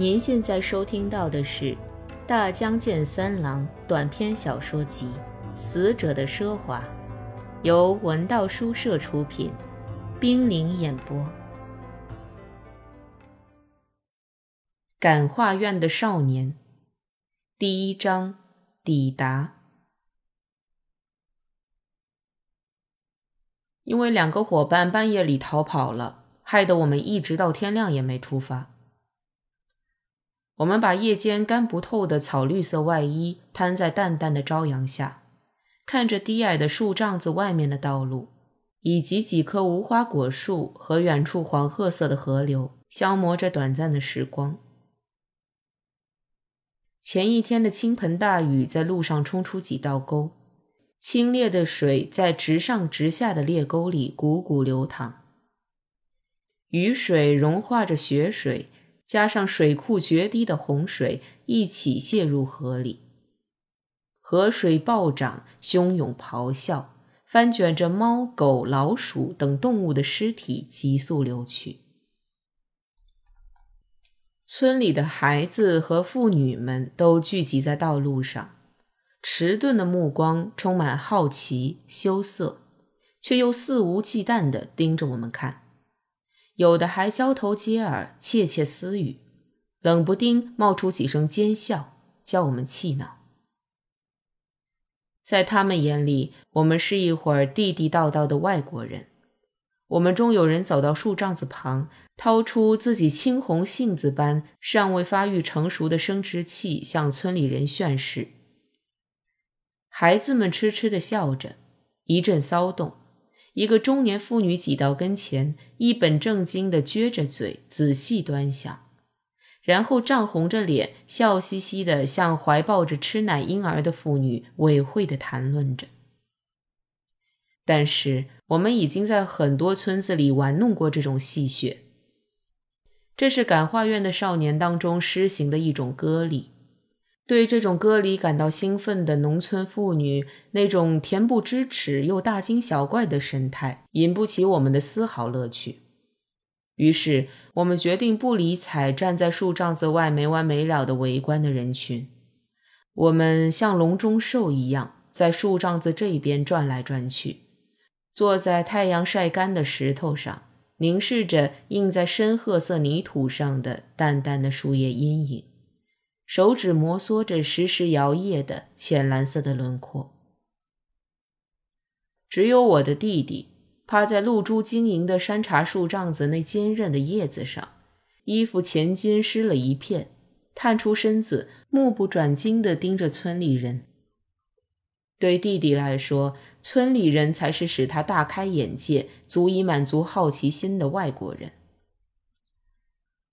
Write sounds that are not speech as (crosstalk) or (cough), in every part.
您现在收听到的是《大江健三郎》短篇小说集《死者的奢华》，由文道书社出品，冰凌演播。感化院的少年，第一章抵达。因为两个伙伴半夜里逃跑了，害得我们一直到天亮也没出发。我们把夜间干不透的草绿色外衣摊在淡淡的朝阳下，看着低矮的树帐子外面的道路，以及几棵无花果树和远处黄褐色的河流，消磨着短暂的时光。前一天的倾盆大雨在路上冲出几道沟，清冽的水在直上直下的裂沟里汩汩流淌，雨水融化着雪水。加上水库决堤的洪水一起泻入河里，河水暴涨，汹涌咆哮，翻卷着猫、狗、老鼠等动物的尸体急速流去。村里的孩子和妇女们都聚集在道路上，迟钝的目光充满好奇、羞涩，却又肆无忌惮地盯着我们看。有的还交头接耳、窃窃私语，冷不丁冒出几声奸笑，叫我们气恼。在他们眼里，我们是一会儿地地道道的外国人。我们中有人走到树帐子旁，掏出自己青红杏子般尚未发育成熟的生殖器，向村里人宣示。孩子们痴痴地笑着，一阵骚动。一个中年妇女挤到跟前，一本正经地撅着嘴，仔细端详，然后涨红着脸，笑嘻嘻地向怀抱着吃奶婴儿的妇女委会地谈论着。但是，我们已经在很多村子里玩弄过这种戏谑，这是感化院的少年当中施行的一种割礼。对这种歌里感到兴奋的农村妇女，那种恬不知耻又大惊小怪的神态，引不起我们的丝毫乐趣。于是，我们决定不理睬站在树帐子外没完没了的围观的人群。我们像笼中兽一样，在树帐子这边转来转去，坐在太阳晒干的石头上，凝视着印在深褐色泥土上的淡淡的树叶阴影。手指摩挲着时时摇曳的浅蓝色的轮廓，只有我的弟弟趴在露珠晶莹的山茶树帐子那坚韧的叶子上，衣服前襟湿了一片，探出身子，目不转睛地盯着村里人。对弟弟来说，村里人才是使他大开眼界、足以满足好奇心的外国人。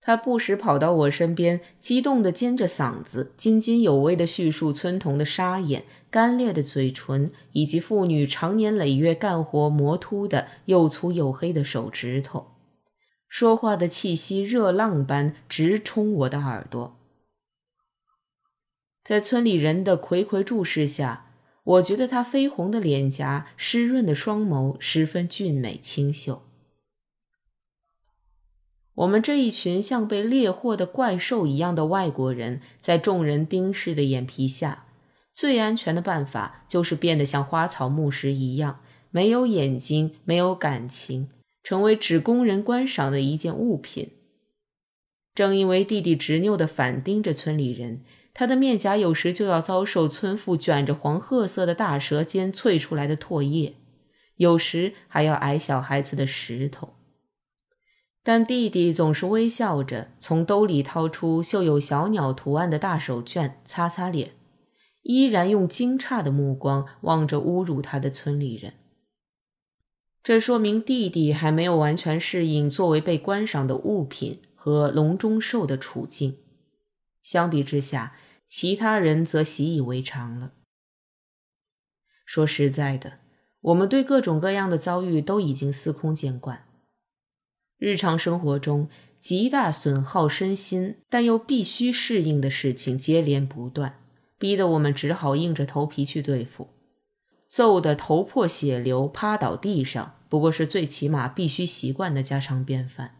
他不时跑到我身边，激动地尖着嗓子，津津有味地叙述村童的沙眼、干裂的嘴唇，以及妇女长年累月干活磨秃的又粗又黑的手指头。说话的气息热浪般直冲我的耳朵。在村里人的睽睽注视下，我觉得他绯红的脸颊、湿润的双眸十分俊美清秀。我们这一群像被猎获的怪兽一样的外国人，在众人盯视的眼皮下，最安全的办法就是变得像花草木石一样，没有眼睛，没有感情，成为只供人观赏的一件物品。正因为弟弟执拗地反盯着村里人，他的面颊有时就要遭受村妇卷着黄褐色的大舌尖啐出来的唾液，有时还要挨小孩子的石头。但弟弟总是微笑着，从兜里掏出绣有小鸟图案的大手绢，擦擦脸，依然用惊诧的目光望着侮辱他的村里人。这说明弟弟还没有完全适应作为被观赏的物品和笼中兽的处境。相比之下，其他人则习以为常了。说实在的，我们对各种各样的遭遇都已经司空见惯。日常生活中极大损耗身心，但又必须适应的事情接连不断，逼得我们只好硬着头皮去对付。揍得头破血流、趴倒地上，不过是最起码必须习惯的家常便饭。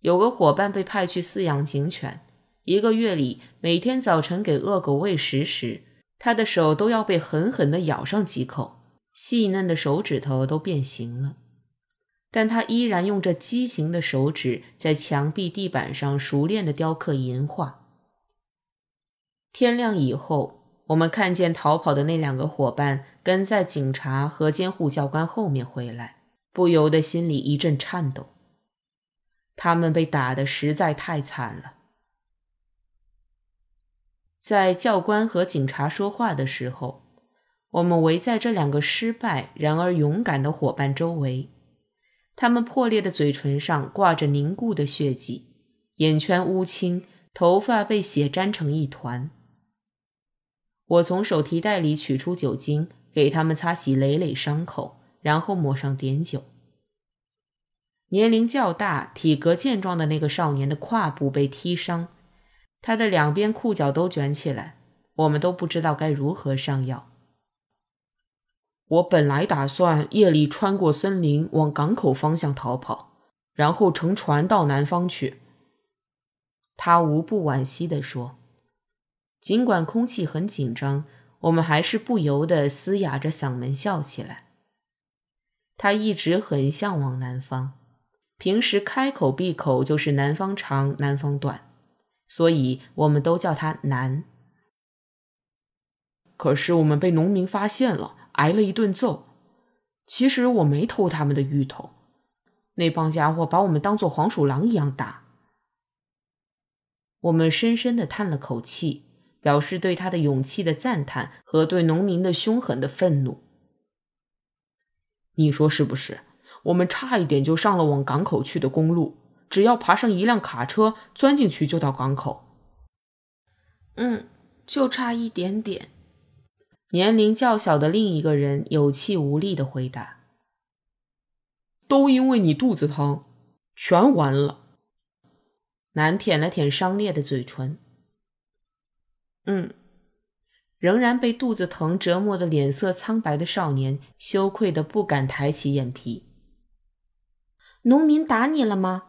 有个伙伴被派去饲养警犬，一个月里每天早晨给恶狗喂食时，他的手都要被狠狠地咬上几口，细嫩的手指头都变形了。但他依然用着畸形的手指在墙壁、地板上熟练地雕刻银画。天亮以后，我们看见逃跑的那两个伙伴跟在警察和监护教官后面回来，不由得心里一阵颤抖。他们被打得实在太惨了。在教官和警察说话的时候，我们围在这两个失败然而勇敢的伙伴周围。他们破裂的嘴唇上挂着凝固的血迹，眼圈乌青，头发被血粘成一团。我从手提袋里取出酒精，给他们擦洗累累伤口，然后抹上碘酒。年龄较大、体格健壮的那个少年的胯部被踢伤，他的两边裤脚都卷起来。我们都不知道该如何上药。我本来打算夜里穿过森林往港口方向逃跑，然后乘船到南方去。他无不惋惜地说。尽管空气很紧张，我们还是不由得嘶哑着嗓门笑起来。他一直很向往南方。平时开口闭口就是南方长，南方短，所以我们都叫他南。可是我们被农民发现了，挨了一顿揍。其实我没偷他们的芋头，那帮家伙把我们当做黄鼠狼一样打。我们深深的叹了口气，表示对他的勇气的赞叹和对农民的凶狠的愤怒。你说是不是？我们差一点就上了往港口去的公路，只要爬上一辆卡车，钻进去就到港口。嗯，就差一点点。年龄较小的另一个人有气无力的回答：“都因为你肚子疼，全完了。”男舔了舔伤裂的嘴唇。嗯，仍然被肚子疼折磨的脸色苍白的少年，羞愧的不敢抬起眼皮。农民打你了吗？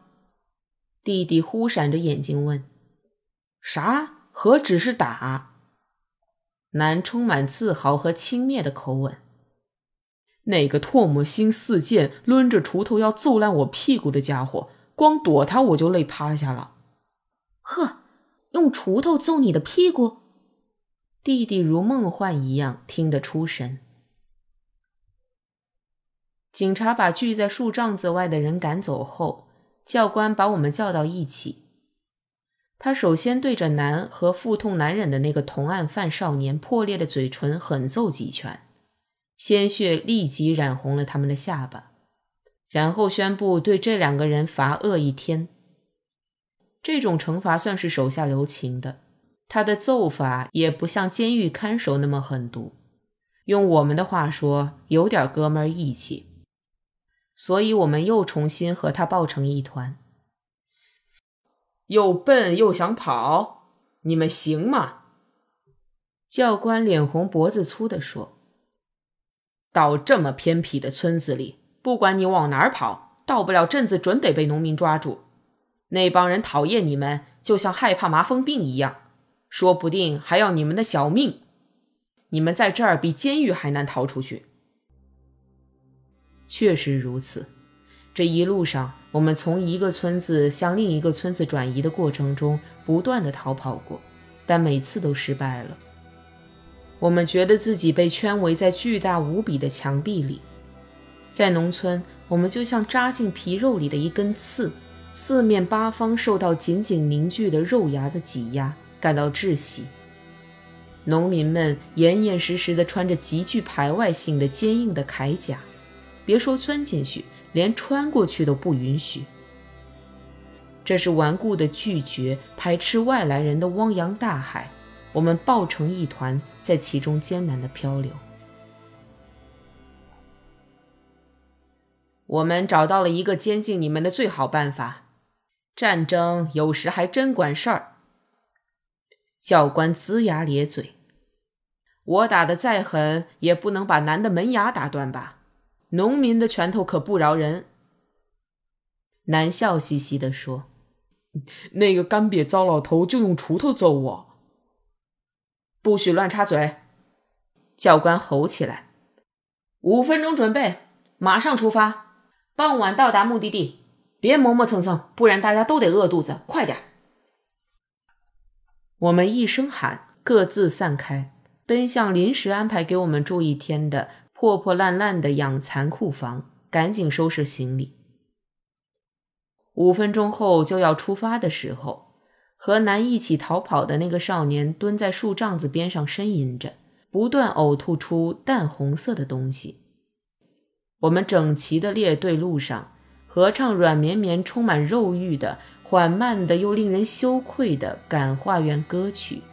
弟弟忽闪着眼睛问。啥？何止是打？男充满自豪和轻蔑的口吻。那个唾沫星四溅、抡着锄头要揍烂我屁股的家伙，光躲他我就累趴下了。呵，用锄头揍你的屁股？弟弟如梦幻一样听得出神。警察把聚在树帐子外的人赶走后，教官把我们叫到一起。他首先对着男和腹痛难忍的那个同案犯少年破裂的嘴唇狠揍几拳，鲜血立即染红了他们的下巴，然后宣布对这两个人罚饿一天。这种惩罚算是手下留情的，他的揍法也不像监狱看守那么狠毒，用我们的话说，有点哥们义气。所以，我们又重新和他抱成一团。又笨又想跑，你们行吗？教官脸红脖子粗的说：“到这么偏僻的村子里，不管你往哪儿跑，到不了镇子准得被农民抓住。那帮人讨厌你们，就像害怕麻风病一样，说不定还要你们的小命。你们在这儿比监狱还难逃出去。”确实如此，这一路上，我们从一个村子向另一个村子转移的过程中，不断的逃跑过，但每次都失败了。我们觉得自己被圈围在巨大无比的墙壁里，在农村，我们就像扎进皮肉里的一根刺，四面八方受到紧紧凝聚的肉芽的挤压，感到窒息。农民们严严实实地穿着极具排外性的坚硬的铠甲。别说钻进去，连穿过去都不允许。这是顽固的拒绝、排斥外来人的汪洋大海，我们抱成一团，在其中艰难的漂流。我们找到了一个监禁你们的最好办法。战争有时还真管事儿。教官龇牙咧嘴：“我打的再狠，也不能把男的门牙打断吧？”农民的拳头可不饶人。南笑嘻嘻地说：“ (laughs) 那个干瘪糟老头就用锄头揍我。不许乱插嘴！教官吼起来。五分钟准备，马上出发，傍晚到达目的地。别磨磨蹭蹭，不然大家都得饿肚子。快点！我们一声喊，各自散开，奔向临时安排给我们住一天的破破烂烂的养蚕库房，赶紧收拾行李。五分钟后就要出发的时候，和南一起逃跑的那个少年蹲在树帐子边上呻吟着，不断呕吐出淡红色的东西。我们整齐的列队路上，合唱软绵绵、充满肉欲的。缓慢的又令人羞愧的感化院歌曲，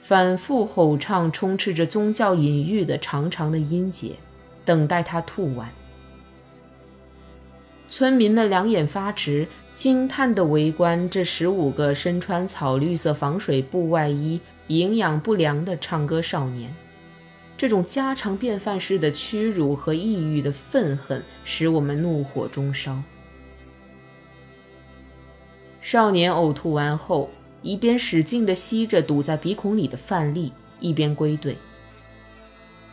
反复吼唱，充斥着宗教隐喻的长长的音节，等待他吐完。村民们两眼发直，惊叹地围观这十五个身穿草绿色防水布外衣、营养不良的唱歌少年。这种家常便饭式的屈辱和抑郁的愤恨，使我们怒火中烧。少年呕吐完后，一边使劲地吸着堵在鼻孔里的饭粒，一边归队。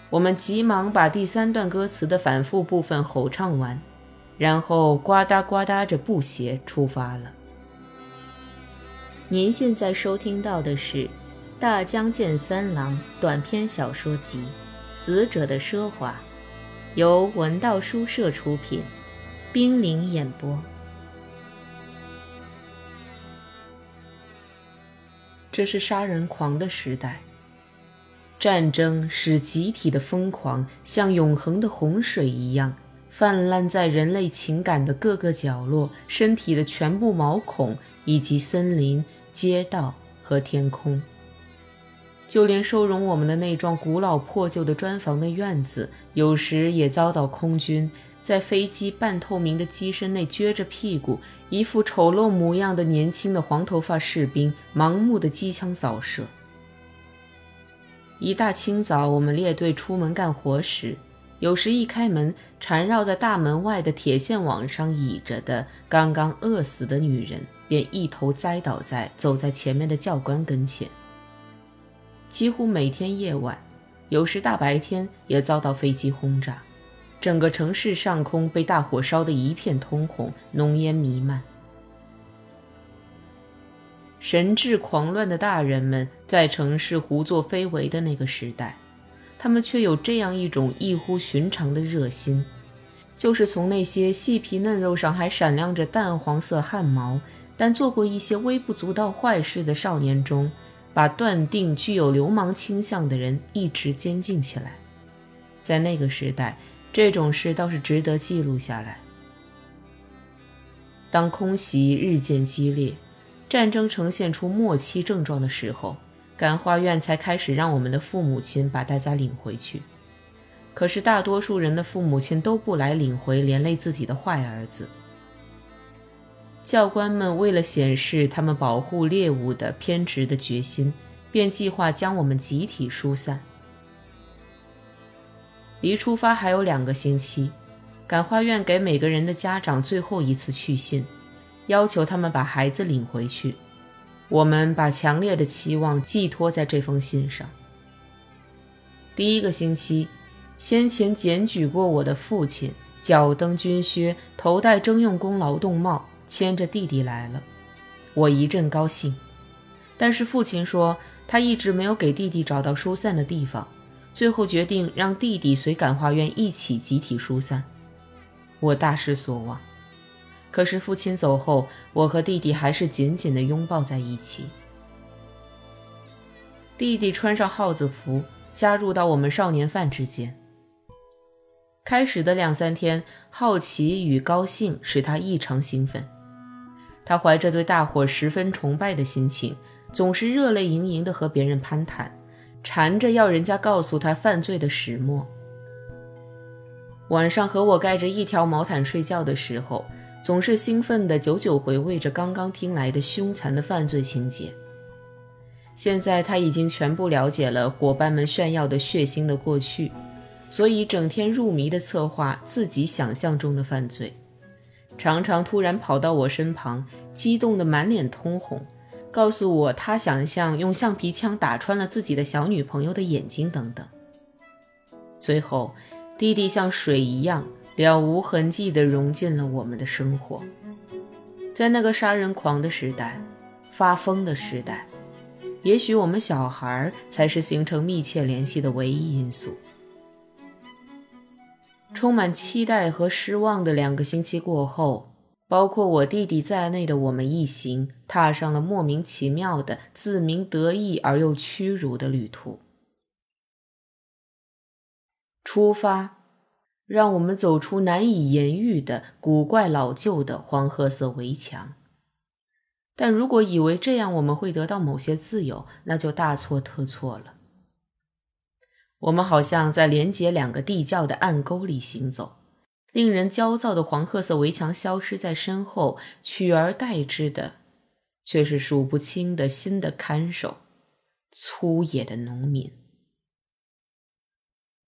我们急忙把第三段歌词的反复部分吼唱完，然后呱嗒呱嗒着布鞋出发了。您现在收听到的是《大江健三郎》短篇小说集《死者的奢华》，由文道书社出品，冰凌演播。这是杀人狂的时代。战争使集体的疯狂像永恒的洪水一样泛滥在人类情感的各个角落、身体的全部毛孔，以及森林、街道和天空。就连收容我们的那幢古老破旧的砖房的院子，有时也遭到空军在飞机半透明的机身内撅着屁股。一副丑陋模样的年轻的黄头发士兵，盲目的机枪扫射。一大清早，我们列队出门干活时，有时一开门，缠绕在大门外的铁线网上倚着的刚刚饿死的女人，便一头栽倒在走在前面的教官跟前。几乎每天夜晚，有时大白天，也遭到飞机轰炸。整个城市上空被大火烧得一片通红，浓烟弥漫。神志狂乱的大人们在城市胡作非为的那个时代，他们却有这样一种异乎寻常的热心，就是从那些细皮嫩肉上还闪亮着淡黄色汗毛，但做过一些微不足道坏事的少年中，把断定具有流氓倾向的人一直监禁起来。在那个时代。这种事倒是值得记录下来。当空袭日渐激烈，战争呈现出末期症状的时候，感化院才开始让我们的父母亲把大家领回去。可是大多数人的父母亲都不来领回连累自己的坏儿子。教官们为了显示他们保护猎物的偏执的决心，便计划将我们集体疏散。离出发还有两个星期，感化院给每个人的家长最后一次去信，要求他们把孩子领回去。我们把强烈的期望寄托在这封信上。第一个星期，先前检举过我的父亲，脚蹬军靴，头戴征用工劳动帽，牵着弟弟来了。我一阵高兴，但是父亲说他一直没有给弟弟找到疏散的地方。最后决定让弟弟随感化院一起集体疏散，我大失所望。可是父亲走后，我和弟弟还是紧紧地拥抱在一起。弟弟穿上耗子服，加入到我们少年犯之间。开始的两三天，好奇与高兴使他异常兴奋。他怀着对大伙十分崇拜的心情，总是热泪盈盈地和别人攀谈。缠着要人家告诉他犯罪的始末。晚上和我盖着一条毛毯睡觉的时候，总是兴奋地久久回味着刚刚听来的凶残的犯罪情节。现在他已经全部了解了伙伴们炫耀的血腥的过去，所以整天入迷地策划自己想象中的犯罪。常常突然跑到我身旁，激动得满脸通红，告诉我他想象用橡皮枪打穿了自己的小女朋友的眼睛等等。最后，弟弟像水一样了无痕迹地融进了我们的生活。在那个杀人狂的时代，发疯的时代，也许我们小孩才是形成密切联系的唯一因素。充满期待和失望的两个星期过后，包括我弟弟在内的我们一行踏上了莫名其妙的、自鸣得意而又屈辱的旅途。出发，让我们走出难以言喻的古怪老旧的黄褐色围墙。但如果以为这样我们会得到某些自由，那就大错特错了。我们好像在连接两个地窖的暗沟里行走，令人焦躁的黄褐色围墙消失在身后，取而代之的却是数不清的新的看守——粗野的农民。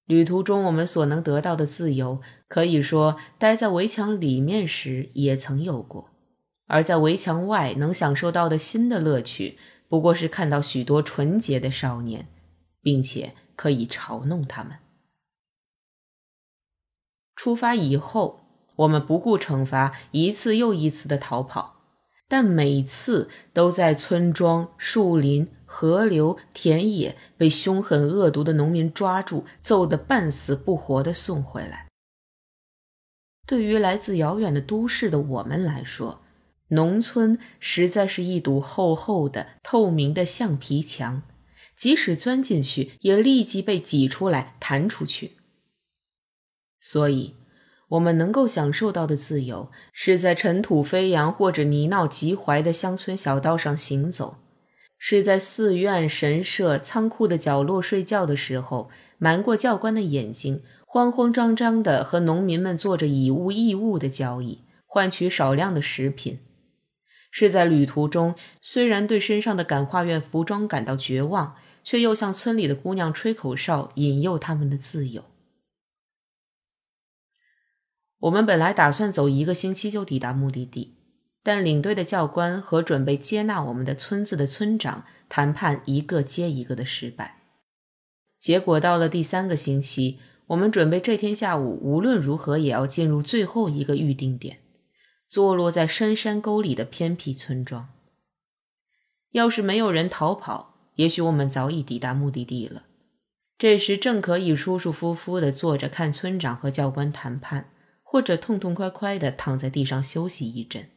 旅途中我们所能得到的自由，可以说待在围墙里面时也曾有过；而在围墙外能享受到的新的乐趣，不过是看到许多纯洁的少年，并且。可以嘲弄他们。出发以后，我们不顾惩罚，一次又一次的逃跑，但每次都在村庄、树林、河流、田野被凶狠恶毒的农民抓住，揍得半死不活的送回来。对于来自遥远的都市的我们来说，农村实在是一堵厚厚的、透明的橡皮墙。即使钻进去，也立即被挤出来、弹出去。所以，我们能够享受到的自由，是在尘土飞扬或者泥淖极怀的乡村小道上行走；是在寺院、神社、仓库的角落睡觉的时候，瞒过教官的眼睛，慌慌张张地和农民们做着以物易物的交易，换取少量的食品；是在旅途中，虽然对身上的感化院服装感到绝望。却又向村里的姑娘吹口哨，引诱他们的自由。我们本来打算走一个星期就抵达目的地，但领队的教官和准备接纳我们的村子的村长谈判一个接一个的失败，结果到了第三个星期，我们准备这天下午无论如何也要进入最后一个预定点，坐落在深山沟里的偏僻村庄。要是没有人逃跑。也许我们早已抵达目的地了，这时正可以舒舒服服地坐着看村长和教官谈判，或者痛痛快快地躺在地上休息一阵。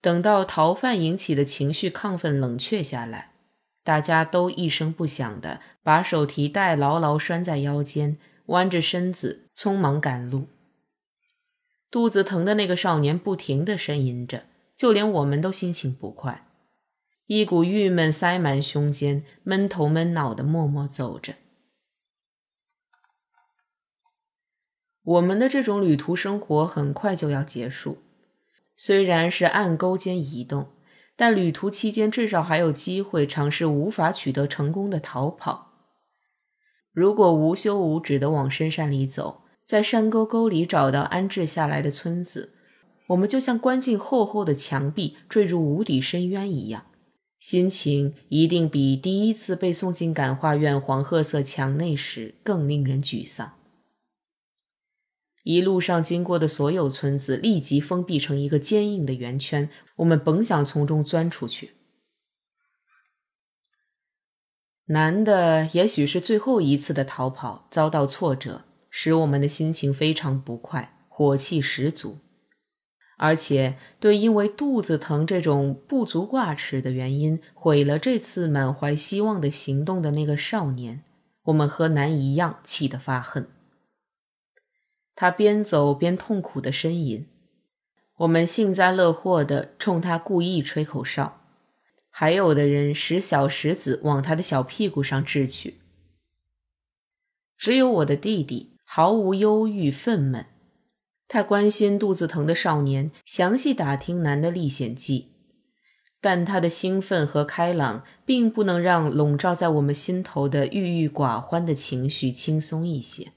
等到逃犯引起的情绪亢奋冷却下来，大家都一声不响地把手提袋牢牢拴在腰间，弯着身子匆忙赶路。肚子疼的那个少年不停地呻吟着，就连我们都心情不快。一股郁闷塞满胸间，闷头闷脑的默默走着。我们的这种旅途生活很快就要结束，虽然是暗沟间移动，但旅途期间至少还有机会尝试无法取得成功的逃跑。如果无休无止的往深山里走，在山沟沟里找到安置下来的村子，我们就像关进厚厚的墙壁，坠入无底深渊一样。心情一定比第一次被送进感化院黄褐色墙内时更令人沮丧。一路上经过的所有村子立即封闭成一个坚硬的圆圈，我们甭想从中钻出去。难的也许是最后一次的逃跑遭到挫折，使我们的心情非常不快，火气十足。而且，对因为肚子疼这种不足挂齿的原因毁了这次满怀希望的行动的那个少年，我们和男一样气得发恨。他边走边痛苦的呻吟，我们幸灾乐祸地冲他故意吹口哨，还有的人使小石子往他的小屁股上掷去。只有我的弟弟毫无忧郁愤懑。他关心肚子疼的少年，详细打听男的历险记，但他的兴奋和开朗并不能让笼罩在我们心头的郁郁寡欢的情绪轻松一些。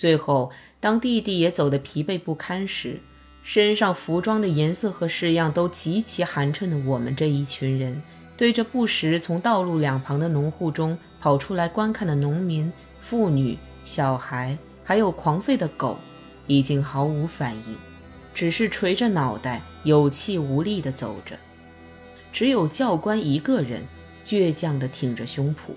最后，当弟弟也走得疲惫不堪时，身上服装的颜色和式样都极其寒碜的我们这一群人，对着不时从道路两旁的农户中跑出来观看的农民、妇女、小孩，还有狂吠的狗，已经毫无反应，只是垂着脑袋，有气无力地走着。只有教官一个人倔强地挺着胸脯。